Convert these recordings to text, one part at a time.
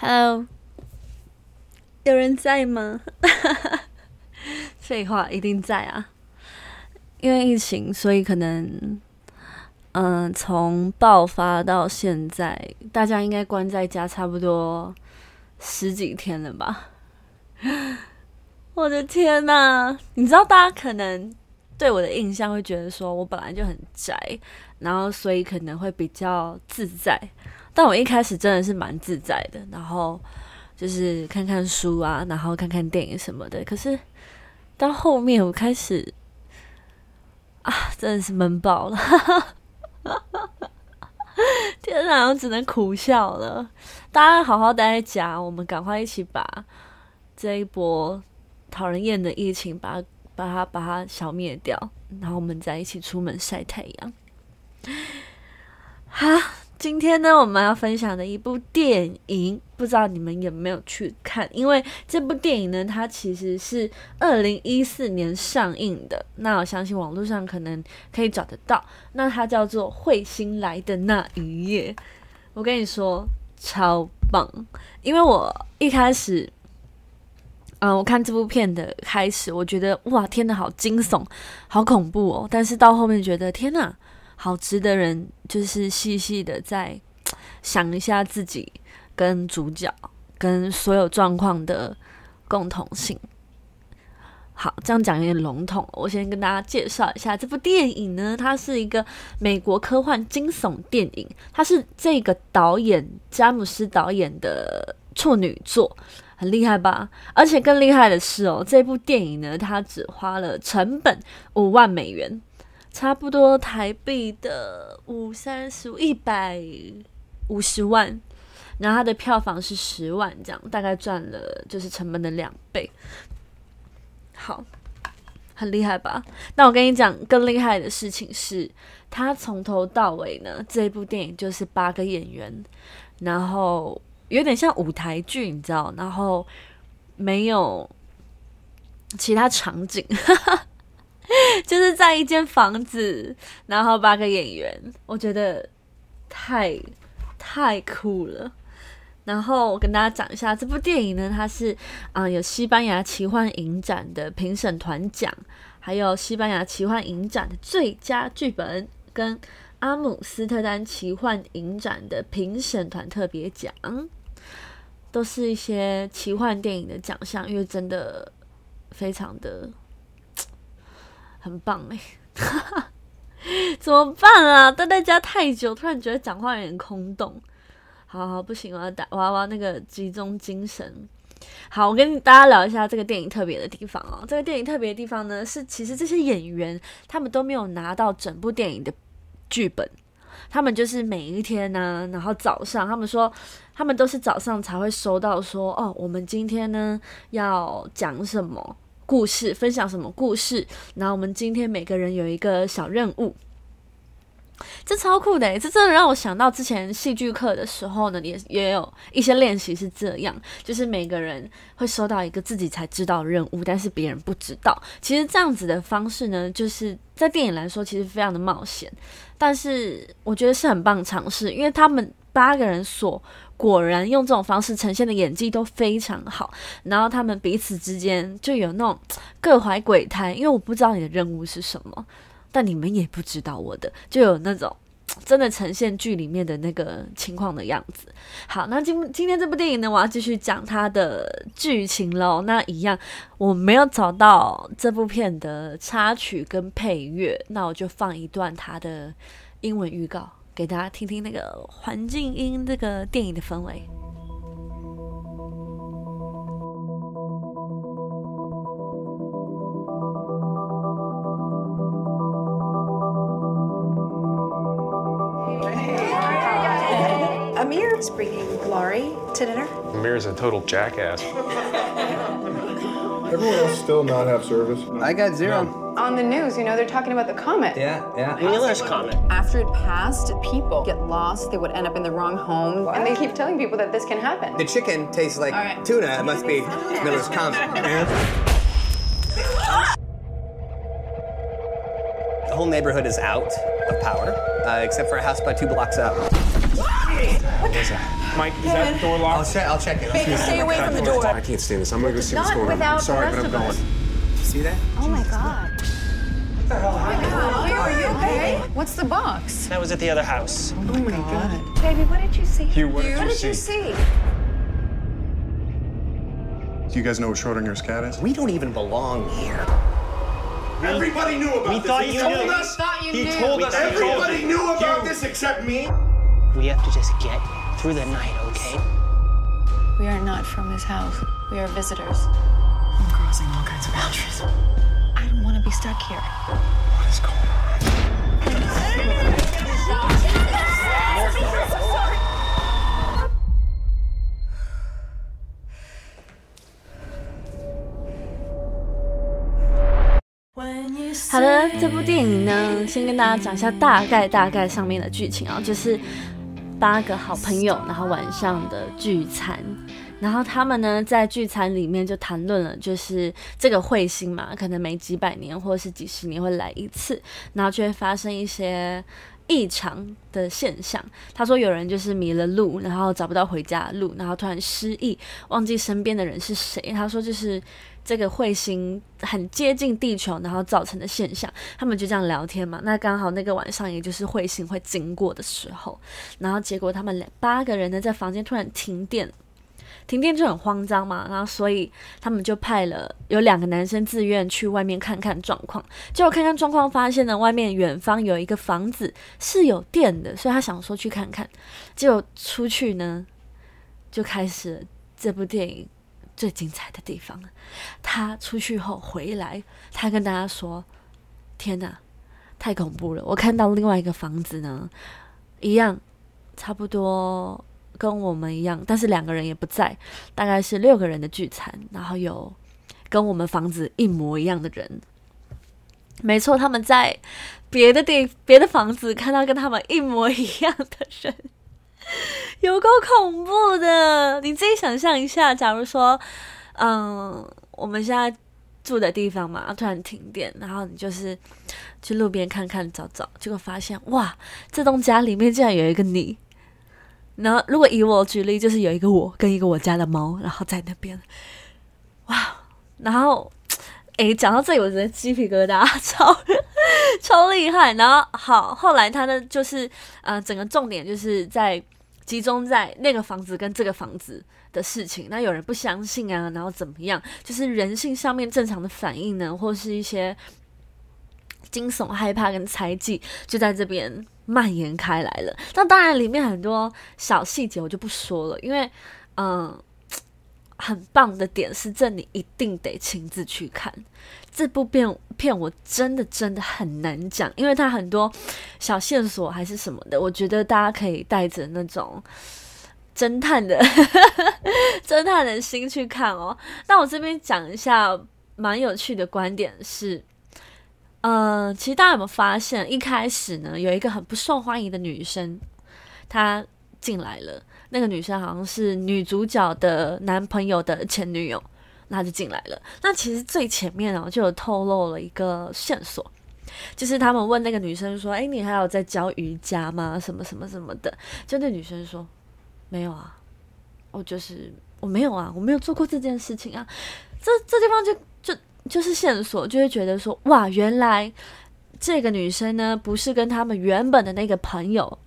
Hello，有人在吗？废话，一定在啊！因为疫情，所以可能，嗯，从爆发到现在，大家应该关在家差不多十几天了吧？我的天呐！你知道，大家可能对我的印象会觉得说我本来就很宅，然后所以可能会比较自在。但我一开始真的是蛮自在的，然后就是看看书啊，然后看看电影什么的。可是到后面我开始啊，真的是闷爆了，天哪，我只能苦笑了。大家好好待在家，我们赶快一起把这一波讨人厌的疫情，把把它把它消灭掉，然后我们再一起出门晒太阳。哈。今天呢，我们要分享的一部电影，不知道你们有没有去看？因为这部电影呢，它其实是二零一四年上映的。那我相信网络上可能可以找得到。那它叫做《彗星来的那一夜》。我跟你说，超棒！因为我一开始，嗯，我看这部片的开始，我觉得哇，天呐，好惊悚，好恐怖哦！但是到后面觉得，天呐！好值得人就是细细的再想一下自己跟主角跟所有状况的共同性。好，这样讲有点笼统，我先跟大家介绍一下这部电影呢，它是一个美国科幻惊悚电影，它是这个导演詹姆斯导演的处女作，很厉害吧？而且更厉害的是哦，这部电影呢，它只花了成本五万美元。差不多台币的五三十一百五十万，然后它的票房是十万，这样大概赚了就是成本的两倍。好，很厉害吧？那我跟你讲，更厉害的事情是，他从头到尾呢，这部电影就是八个演员，然后有点像舞台剧，你知道，然后没有其他场景。就是在一间房子，然后八个演员，我觉得太太酷了。然后我跟大家讲一下这部电影呢，它是啊有西班牙奇幻影展的评审团奖，还有西班牙奇幻影展的最佳剧本，跟阿姆斯特丹奇幻影展的评审团特别奖，都是一些奇幻电影的奖项，因为真的非常的。很棒哎，怎么办啊？待在家太久，突然觉得讲话有点空洞。好好，不行，我要打，我要那个集中精神。好，我跟大家聊一下这个电影特别的地方哦。这个电影特别的地方呢，是其实这些演员他们都没有拿到整部电影的剧本，他们就是每一天呢，然后早上他们说，他们都是早上才会收到说，哦，我们今天呢要讲什么。故事分享什么故事？然后我们今天每个人有一个小任务，这超酷的！这真的让我想到之前戏剧课的时候呢，也也有一些练习是这样，就是每个人会收到一个自己才知道的任务，但是别人不知道。其实这样子的方式呢，就是在电影来说，其实非常的冒险，但是我觉得是很棒尝试，因为他们八个人所。果然用这种方式呈现的演技都非常好，然后他们彼此之间就有那种各怀鬼胎，因为我不知道你的任务是什么，但你们也不知道我的，就有那种真的呈现剧里面的那个情况的样子。好，那今今天这部电影呢，我要继续讲它的剧情喽。那一样，我没有找到这部片的插曲跟配乐，那我就放一段它的英文预告。给大家听听那个环境音，这个电影的氛围。Amir is bringing Glory to dinner. Amir is a total jackass. Everyone else still not have service? I got zero on the news, you know, they're talking about the comet. Yeah, yeah. Wheeler's comet. After it passed, people get lost, they would end up in the wrong home. What? And they keep telling people that this can happen. The chicken tastes like right. tuna. It must be Miller's comet. the whole neighborhood is out of power, uh, except for a house about two blocks up. Mike, is that door I'll locked? check. I'll check it. Baby, stay away from the door. I can't stand this. I'm gonna go see what's going on. I'm sorry, but I'm going. us. See that? Oh my god. What the hell? Oh are you okay? What's the box? That was at the other house. Oh my oh god. Baby, what did you see? Hugh, what did What you did you see? see? Do you guys know what Schrodinger's cat is? We don't even belong here. Everybody knew about We this. thought he you told knew. us. Thought you He knew. told us. Everybody knew about Hugh. this except me. We have to just get through the night, okay? We are not from this house. We are visitors. I'm crossing all kinds of boundaries. I don't want to be stuck here. What is going on?好的，这部电影呢，先跟大家讲一下大概大概上面的剧情啊，就是 八个好朋友，然后晚上的聚餐，然后他们呢在聚餐里面就谈论了，就是这个彗星嘛，可能每几百年或是几十年会来一次，然后就会发生一些异常的现象。他说有人就是迷了路，然后找不到回家的路，然后突然失忆，忘记身边的人是谁。他说就是这个彗星很接近地球，然后造成的现象。他们就这样聊天嘛，那刚好那个晚上也就是彗星会经过的时候，然后结果他们两八个人呢在房间突然停电。停电就很慌张嘛，然后所以他们就派了有两个男生自愿去外面看看状况，结果看看状况，发现呢外面远方有一个房子是有电的，所以他想说去看看，结果出去呢就开始这部电影最精彩的地方了。他出去后回来，他跟大家说：“天哪，太恐怖了！我看到另外一个房子呢，一样差不多。”跟我们一样，但是两个人也不在，大概是六个人的聚餐，然后有跟我们房子一模一样的人。没错，他们在别的地、别的房子看到跟他们一模一样的人，有够恐怖的！你自己想象一下，假如说，嗯，我们现在住的地方嘛，突然停电，然后你就是去路边看看找找，结果发现哇，这栋家里面竟然有一个你。然后，如果以我举例，就是有一个我跟一个我家的猫，然后在那边，哇！然后，诶，讲到这里，我觉得鸡皮疙瘩，超超厉害。然后，好，后来他的就是，呃，整个重点就是在集中在那个房子跟这个房子的事情。那有人不相信啊，然后怎么样？就是人性上面正常的反应呢，或是一些惊悚、害怕跟猜忌，就在这边。蔓延开来了，那当然里面很多小细节我就不说了，因为嗯，很棒的点是这你一定得亲自去看这部片片，我真的真的很难讲，因为它很多小线索还是什么的，我觉得大家可以带着那种 侦探的 侦探的心去看哦。那我这边讲一下蛮有趣的观点是。呃，其实大家有没有发现，一开始呢，有一个很不受欢迎的女生，她进来了。那个女生好像是女主角的男朋友的前女友，那就进来了。那其实最前面哦，就有透露了一个线索，就是他们问那个女生说：“哎，你还有在教瑜伽吗？什么什么什么的？”就那女生说：“没有啊，我就是我没有啊，我没有做过这件事情啊。”这这地方就就。就是线索，就会觉得说，哇，原来这个女生呢，不是跟他们原本的那个朋友，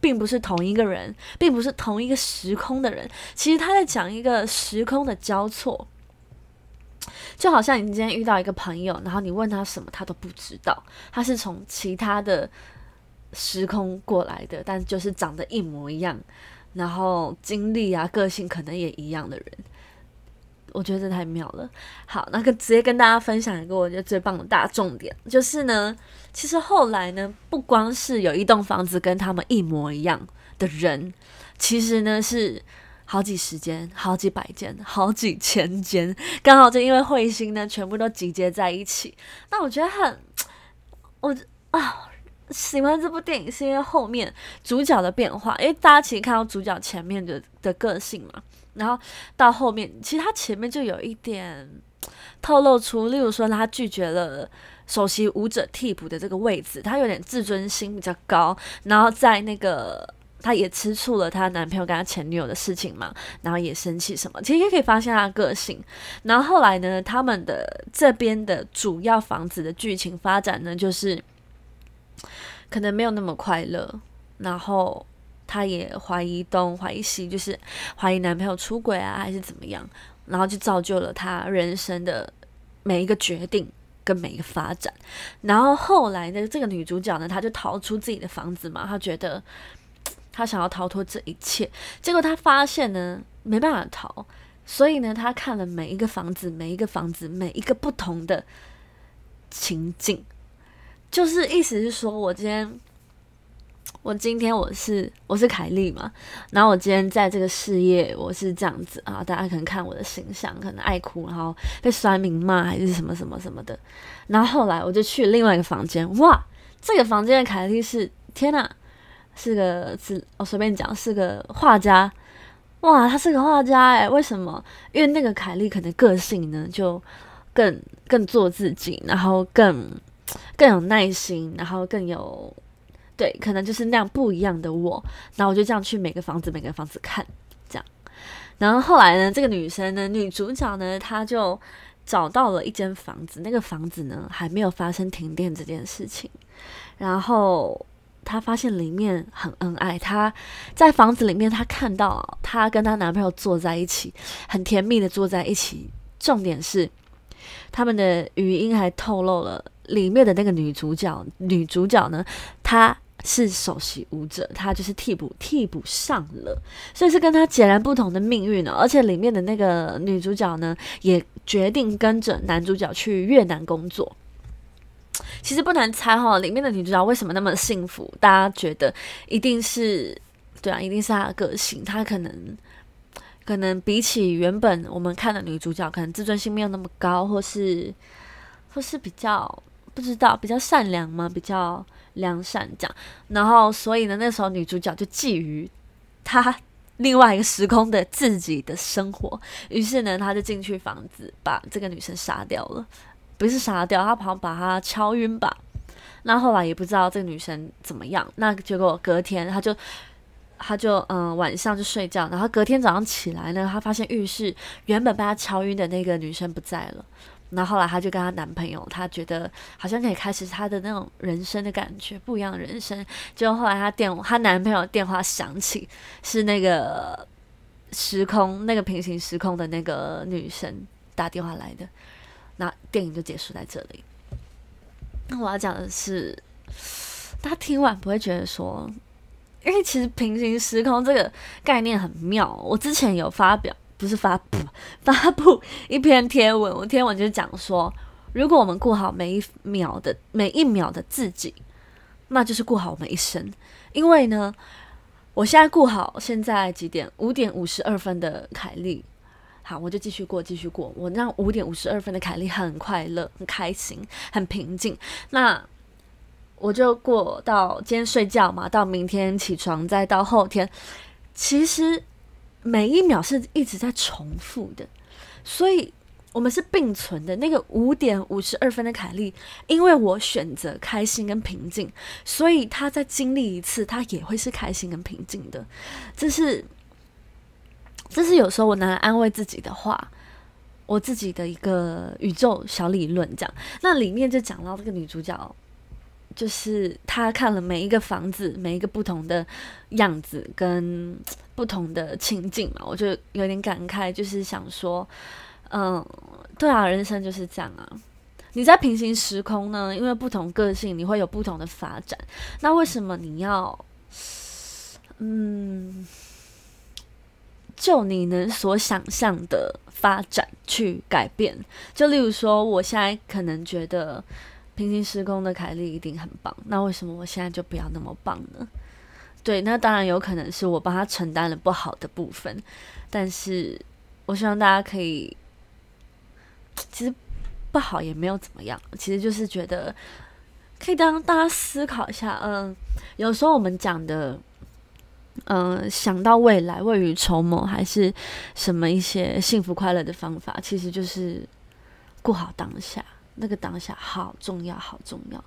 并不是同一个人，并不是同一个时空的人。其实他在讲一个时空的交错，就好像你今天遇到一个朋友，然后你问他什么，他都不知道，他是从其他的时空过来的，但就是长得一模一样，然后经历啊、个性可能也一样的人。我觉得这太妙了。好，那个直接跟大家分享一个我觉得最棒的大重点，就是呢，其实后来呢，不光是有一栋房子跟他们一模一样的人，其实呢是好几十间、好几百间、好几千间，刚好就因为彗星呢，全部都集结在一起。那我觉得很，我啊。喜欢这部电影是因为后面主角的变化，因为大家其实看到主角前面的的个性嘛，然后到后面，其实他前面就有一点透露出，例如说他拒绝了首席舞者替补的这个位置，他有点自尊心比较高，然后在那个她也吃醋了，她男朋友跟她前女友的事情嘛，然后也生气什么，其实也可以发现她的个性。然后后来呢，他们的这边的主要房子的剧情发展呢，就是可能没有那么快乐，然后她也怀疑东怀疑西，就是怀疑男朋友出轨啊，还是怎么样，然后就造就了她人生的每一个决定。跟每一个发展，然后后来呢，这个女主角呢，她就逃出自己的房子嘛，她觉得她想要逃脱这一切，结果她发现呢，没办法逃，所以呢，她看了每一个房子，每一个房子，每一个不同的情景，就是意思是说，我今天。我今天我是我是凯莉嘛，然后我今天在这个事业我是这样子啊，大家可能看我的形象，可能爱哭，然后被酸民骂还是什么什么什么的。然后后来我就去另外一个房间，哇，这个房间的凯莉是天呐，是个是我随便讲是个画家，哇，他是个画家哎，为什么？因为那个凯莉可能个性呢就更更做自己，然后更更有耐心，然后更有。对，可能就是那样不一样的我，然后我就这样去每个房子每个房子看，这样，然后后来呢，这个女生呢，女主角呢，她就找到了一间房子，那个房子呢还没有发生停电这件事情，然后她发现里面很恩爱，她在房子里面，她看到她跟她男朋友坐在一起，很甜蜜的坐在一起，重点是他们的语音还透露了里面的那个女主角，女主角呢，她。是首席舞者，他就是替补，替补上了，所以是跟他截然不同的命运呢。而且里面的那个女主角呢，也决定跟着男主角去越南工作。其实不难猜哈，里面的女主角为什么那么幸福？大家觉得一定是对啊，一定是她的个性。她可能可能比起原本我们看的女主角，可能自尊心没有那么高，或是或是比较不知道，比较善良吗？比较。良善这样，然后所以呢，那时候女主角就觊觎她另外一个时空的自己的生活，于是呢，她就进去房子把这个女生杀掉了，不是杀掉，她好像把她敲晕吧。那后来也不知道这个女生怎么样，那结果隔天她就她就嗯晚上就睡觉，然后隔天早上起来呢，她发现浴室原本被她敲晕的那个女生不在了。那后后来，她就跟她男朋友，她觉得好像可以开始她的那种人生的感觉，不一样的人生。就后来，她电她男朋友电话响起，是那个时空、那个平行时空的那个女生打电话来的。那电影就结束在这里。那我要讲的是，大家听完不会觉得说，因为其实平行时空这个概念很妙。我之前有发表。不是发布发布一篇贴文，我贴文就是讲说，如果我们过好每一秒的每一秒的自己，那就是过好我们一生。因为呢，我现在过好现在几点？五点五十二分的凯莉，好，我就继续过，继续过。我让五点五十二分的凯莉很快乐、很开心、很平静。那我就过到今天睡觉嘛，到明天起床，再到后天，其实。每一秒是一直在重复的，所以我们是并存的。那个五点五十二分的凯莉，因为我选择开心跟平静，所以她在经历一次，她也会是开心跟平静的。这是，这是有时候我拿来安慰自己的话，我自己的一个宇宙小理论。这样，那里面就讲到这个女主角。就是他看了每一个房子，每一个不同的样子跟不同的情景嘛，我就有点感慨，就是想说，嗯，对啊，人生就是这样啊。你在平行时空呢，因为不同个性，你会有不同的发展。那为什么你要，嗯，就你能所想象的发展去改变？就例如说，我现在可能觉得。平行时空的凯莉一定很棒，那为什么我现在就不要那么棒呢？对，那当然有可能是我帮他承担了不好的部分，但是我希望大家可以，其实不好也没有怎么样，其实就是觉得可以当大家思考一下，嗯，有时候我们讲的，嗯，想到未来、未雨绸缪，还是什么一些幸福快乐的方法，其实就是过好当下。那个当下好重要，好重要。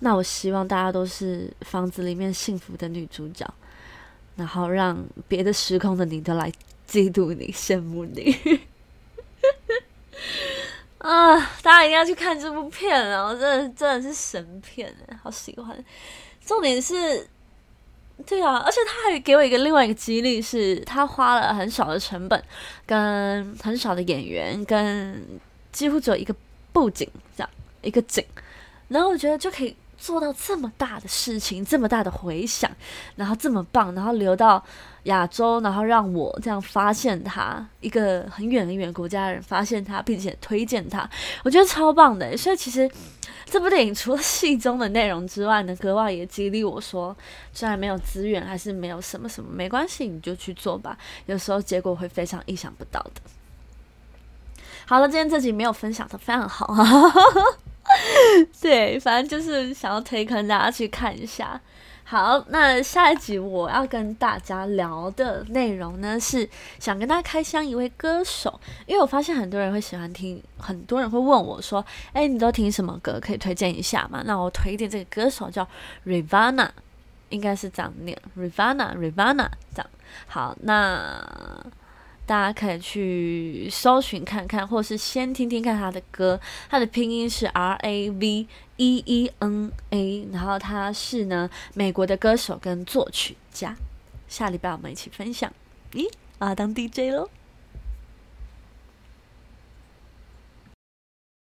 那我希望大家都是房子里面幸福的女主角。然后让别的时空的你都来嫉妒你、羡慕你。啊！大家一定要去看这部片啊！我真的真的是神片哎，好喜欢。重点是，对啊，而且他还给我一个另外一个激励，是他花了很少的成本，跟很少的演员，跟几乎只有一个布景这样一个景，然后我觉得就可以。做到这么大的事情，这么大的回响，然后这么棒，然后流到亚洲，然后让我这样发现他，一个很远很远国家的人发现他，并且推荐他，我觉得超棒的。所以其实这部电影除了戏中的内容之外呢，格外也激励我说，虽然没有资源，还是没有什么什么，没关系，你就去做吧。有时候结果会非常意想不到的。好了，今天这集没有分享的非常好啊。对，反正就是想要推坑大家去看一下。好，那下一集我要跟大家聊的内容呢，是想跟大家开箱一位歌手，因为我发现很多人会喜欢听，很多人会问我说：“哎，你都听什么歌？可以推荐一下吗？”那我推荐这个歌手叫 Rivana，应该是这样念，Rivana，Rivana 这样。好，那。大家可以去搜寻看看，或是先听听看他的歌。他的拼音是 R A V E E N A，然后他是呢美国的歌手跟作曲家。下礼拜我们一起分享。咦，我要，当 DJ 喽。